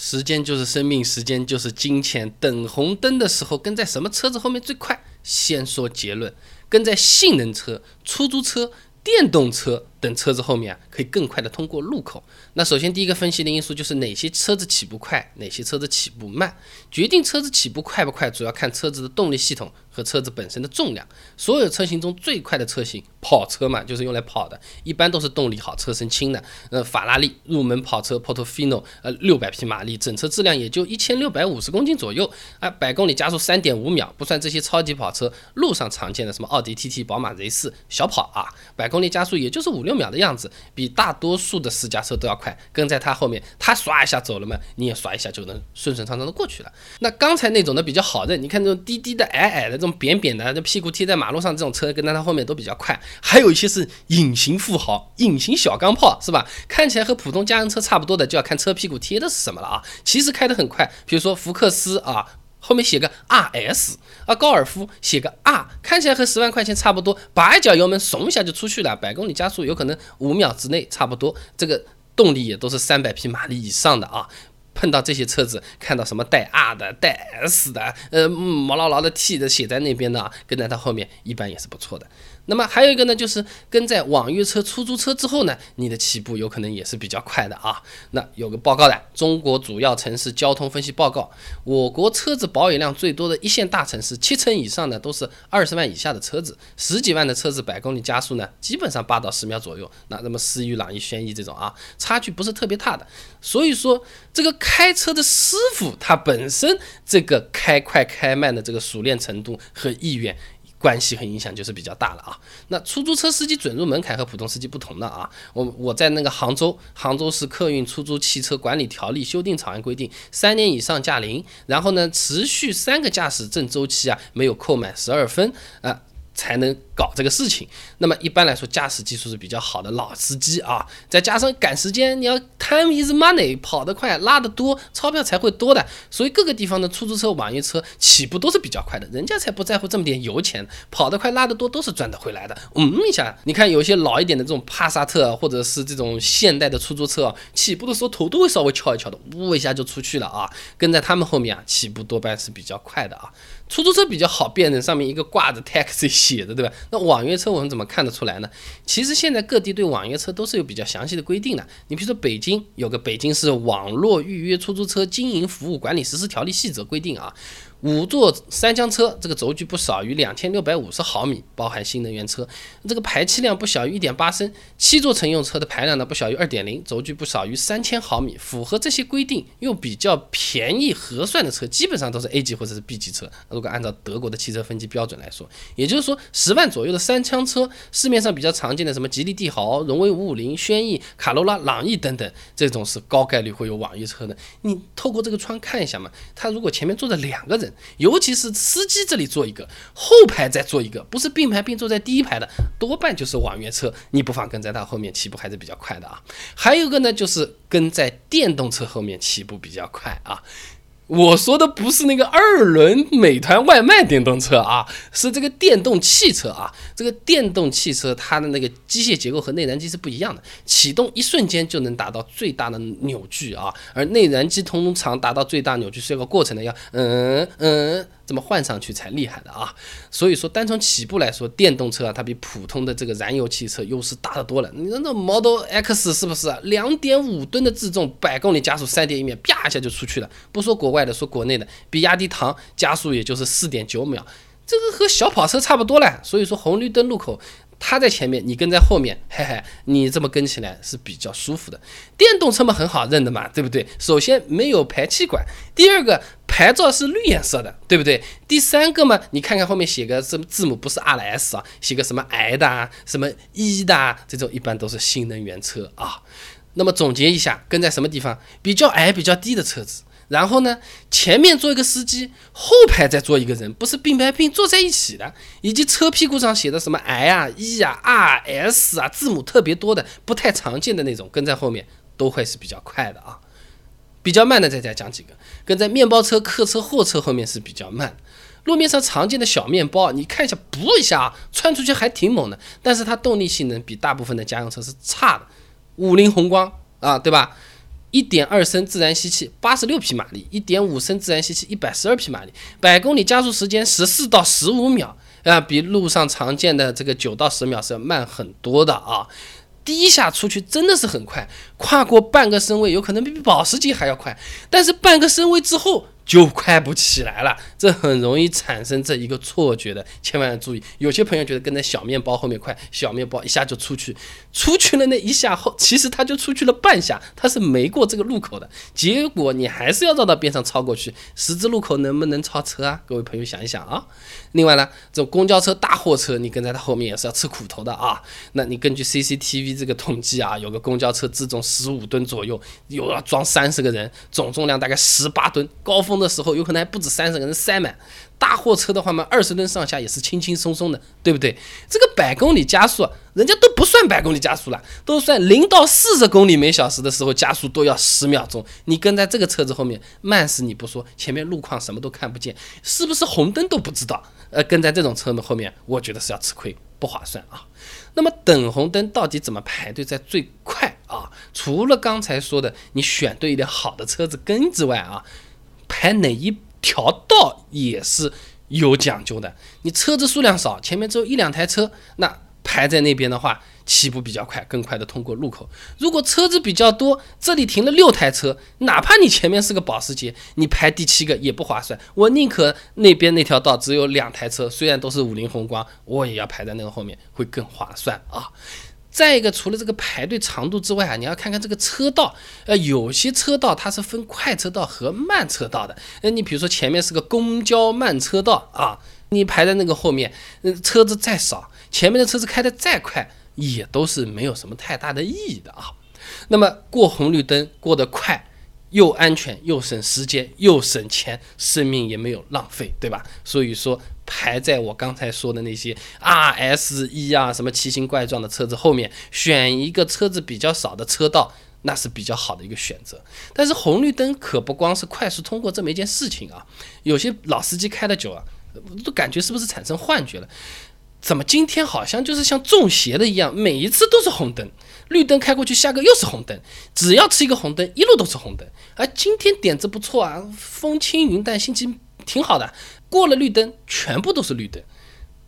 时间就是生命，时间就是金钱。等红灯的时候，跟在什么车子后面最快？先说结论，跟在性能车、出租车、电动车等车子后面啊，可以更快的通过路口。那首先第一个分析的因素就是哪些车子起步快，哪些车子起步慢。决定车子起步快不快，主要看车子的动力系统。和车子本身的重量，所有车型中最快的车型，跑车嘛，就是用来跑的，一般都是动力好、车身轻的。呃，法拉利入门跑车 Portofino，呃，六百匹马力，整车质量也就一千六百五十公斤左右，啊，百公里加速三点五秒，不算这些超级跑车，路上常见的什么奥迪 TT、宝马 Z4，小跑啊，百公里加速也就是五六秒的样子，比大多数的私家车都要快。跟在它后面，它刷一下走了嘛，你也刷一下就能顺顺畅畅的过去了。那刚才那种的比较好认，你看这种低低的、矮矮的这种。扁扁的，这屁股贴在马路上，这种车跟在它后面都比较快。还有一些是隐形富豪、隐形小钢炮，是吧？看起来和普通家用车差不多的，就要看车屁股贴的是什么了啊。其实开得很快，比如说福克斯啊，后面写个 RS 啊，高尔夫写个 R，看起来和十万块钱差不多，把一脚油门，怂一下就出去了，百公里加速有可能五秒之内差不多。这个动力也都是三百匹马力以上的啊。碰到这些车子，看到什么带 R 的、带 S 的，呃，毛牢牢的 T 的写在那边的，跟在它后面，一般也是不错的。那么还有一个呢，就是跟在网约车、出租车之后呢，你的起步有可能也是比较快的啊。那有个报告的，中国主要城市交通分析报告，我国车子保有量最多的一线大城市，七成以上的都是二十万以下的车子，十几万的车子百公里加速呢，基本上八到十秒左右。那那么思域、朗逸、轩逸这种啊，差距不是特别大的。所以说，这个开车的师傅他本身这个开快开慢的这个熟练程度和意愿。关系和影响就是比较大了啊。那出租车司机准入门槛和普通司机不同的啊。我我在那个杭州，杭州市客运出租汽车管理条例修订草案规定，三年以上驾龄，然后呢，持续三个驾驶证周期啊，没有扣满十二分啊。才能搞这个事情。那么一般来说，驾驶技术是比较好的老司机啊，再加上赶时间，你要 time is money，跑得快，拉得多，钞票才会多的。所以各个地方的出租车、网约车起步都是比较快的，人家才不在乎这么点油钱，跑得快、拉得多都是赚得回来的。嗯一下，你看有些老一点的这种帕萨特或者是这种现代的出租车，起步的时候头都会稍微翘一翘的，呜一下就出去了啊。跟在他们后面啊，起步多半是比较快的啊。出租车比较好辨认，上面一个挂着 taxi 写的，对吧？那网约车我们怎么看得出来呢？其实现在各地对网约车都是有比较详细的规定的。你比如说北京有个《北京市网络预约出租车经营服务管理实施条例细则》规定啊。五座三厢车，这个轴距不少于两千六百五十毫米，包含新能源车，这个排气量不小于一点八升。七座乘用车的排量呢不小于二点零，轴距不少于三千毫米，符合这些规定又比较便宜合算的车，基本上都是 A 级或者是 B 级车。如果按照德国的汽车分级标准来说，也就是说十万左右的三厢车，市面上比较常见的什么吉利帝豪、荣威五五零、轩逸、卡罗拉、朗逸等等，这种是高概率会有网约车的。你透过这个窗看一下嘛，他如果前面坐着两个人。尤其是司机这里坐一个，后排再坐一个，不是并排并坐在第一排的，多半就是网约车。你不妨跟在它后面，起步还是比较快的啊。还有一个呢，就是跟在电动车后面起步比较快啊。我说的不是那个二轮美团外卖电动车啊，是这个电动汽车啊。这个电动汽车它的那个机械结构和内燃机是不一样的，启动一瞬间就能达到最大的扭矩啊，而内燃机通常达到最大扭矩是一个过程的，要嗯嗯。这么换上去才厉害的啊！所以说，单从起步来说，电动车啊，它比普通的这个燃油汽车优势大得多了。你说那 Model X 是不是？两点五吨的自重，百公里加速三点一秒，啪一下就出去了。不说国外外的，说国内的，比亚迪唐加速也就是四点九秒，这个和小跑车差不多了。所以说，红绿灯路口。它在前面，你跟在后面，嘿嘿，你这么跟起来是比较舒服的。电动车嘛，很好认的嘛，对不对？首先没有排气管，第二个牌照是绿颜色的，对不对？第三个嘛，你看看后面写个什么字母，不是 R S 啊，写个什么 I 的啊，什么 E 的啊，这种一般都是新能源车啊。那么总结一下，跟在什么地方？比较矮、比较低的车子。然后呢，前面坐一个司机，后排再坐一个人，不是并排并坐在一起的，以及车屁股上写的什么 I 啊、E 啊、R、S 啊，字母特别多的，不太常见的那种，跟在后面都会是比较快的啊。比较慢的再再讲几个，跟在面包车、客车、货车后面是比较慢。路面上常见的小面包，你看一下，不一下啊，窜出去还挺猛的，但是它动力性能比大部分的家用车是差的。五菱宏光啊，对吧？一点二升自然吸气八十六匹马力，一点五升自然吸气一百十二匹马力，百公里加速时间十四到十五秒啊，比路上常见的这个九到十秒是要慢很多的啊。第一下出去真的是很快，跨过半个身位有可能比保时捷还要快，但是半个身位之后。就快不起来了，这很容易产生这一个错觉的，千万要注意。有些朋友觉得跟在小面包后面快，小面包一下就出去，出去了那一下后，其实他就出去了半下，他是没过这个路口的，结果你还是要绕到边上超过去，十字路口能不能超车啊？各位朋友想一想啊。另外呢，这种公交车、大货车，你跟在他后面也是要吃苦头的啊。那你根据 CCTV 这个统计啊，有个公交车自重十五吨左右，有要装三十个人，总重量大概十八吨，高峰。的时候有可能还不止三十个人塞满，大货车的话嘛，二十吨上下也是轻轻松松的，对不对？这个百公里加速，人家都不算百公里加速了，都算零到四十公里每小时的时候加速都要十秒钟。你跟在这个车子后面，慢死你不说，前面路况什么都看不见，是不是红灯都不知道？呃，跟在这种车的后面，我觉得是要吃亏，不划算啊。那么等红灯到底怎么排队在最快啊？除了刚才说的你选对一辆好的车子跟之外啊。排哪一条道也是有讲究的。你车子数量少，前面只有一两台车，那排在那边的话，起步比较快，更快的通过路口。如果车子比较多，这里停了六台车，哪怕你前面是个保时捷，你排第七个也不划算。我宁可那边那条道只有两台车，虽然都是五菱宏光，我也要排在那个后面，会更划算啊。再一个，除了这个排队长度之外啊，你要看看这个车道，呃，有些车道它是分快车道和慢车道的。那，你比如说前面是个公交慢车道啊，你排在那个后面，嗯，车子再少，前面的车子开的再快，也都是没有什么太大的意义的啊。那么过红绿灯过得快。又安全又省时间又省钱，生命也没有浪费，对吧？所以说排在我刚才说的那些 R S 一啊什么奇形怪状的车子后面，选一个车子比较少的车道，那是比较好的一个选择。但是红绿灯可不光是快速通过这么一件事情啊，有些老司机开的久啊，都感觉是不是产生幻觉了？怎么今天好像就是像中邪的一样，每一次都是红灯，绿灯开过去，下个又是红灯，只要吃一个红灯，一路都是红灯。而今天点子不错啊，风轻云淡，心情挺好的。过了绿灯，全部都是绿灯。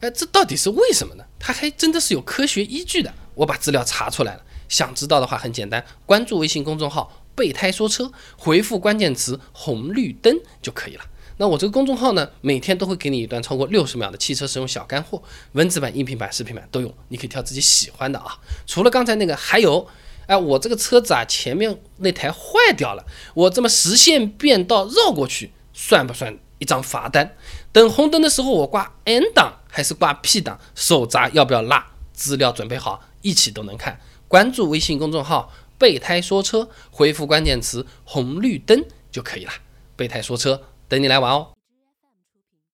哎，这到底是为什么呢？它还真的是有科学依据的。我把资料查出来了，想知道的话很简单，关注微信公众号“备胎说车”，回复关键词“红绿灯”就可以了。那我这个公众号呢，每天都会给你一段超过六十秒的汽车使用小干货，文字版、音频版、视频版都有，你可以挑自己喜欢的啊。除了刚才那个，还有，哎，我这个车子啊，前面那台坏掉了，我这么实线变道绕过去，算不算一张罚单？等红灯的时候，我挂 N 档还是挂 P 档？手闸要不要拉？资料准备好，一起都能看。关注微信公众号“备胎说车”，回复关键词“红绿灯”就可以了。备胎说车。等你来玩哦。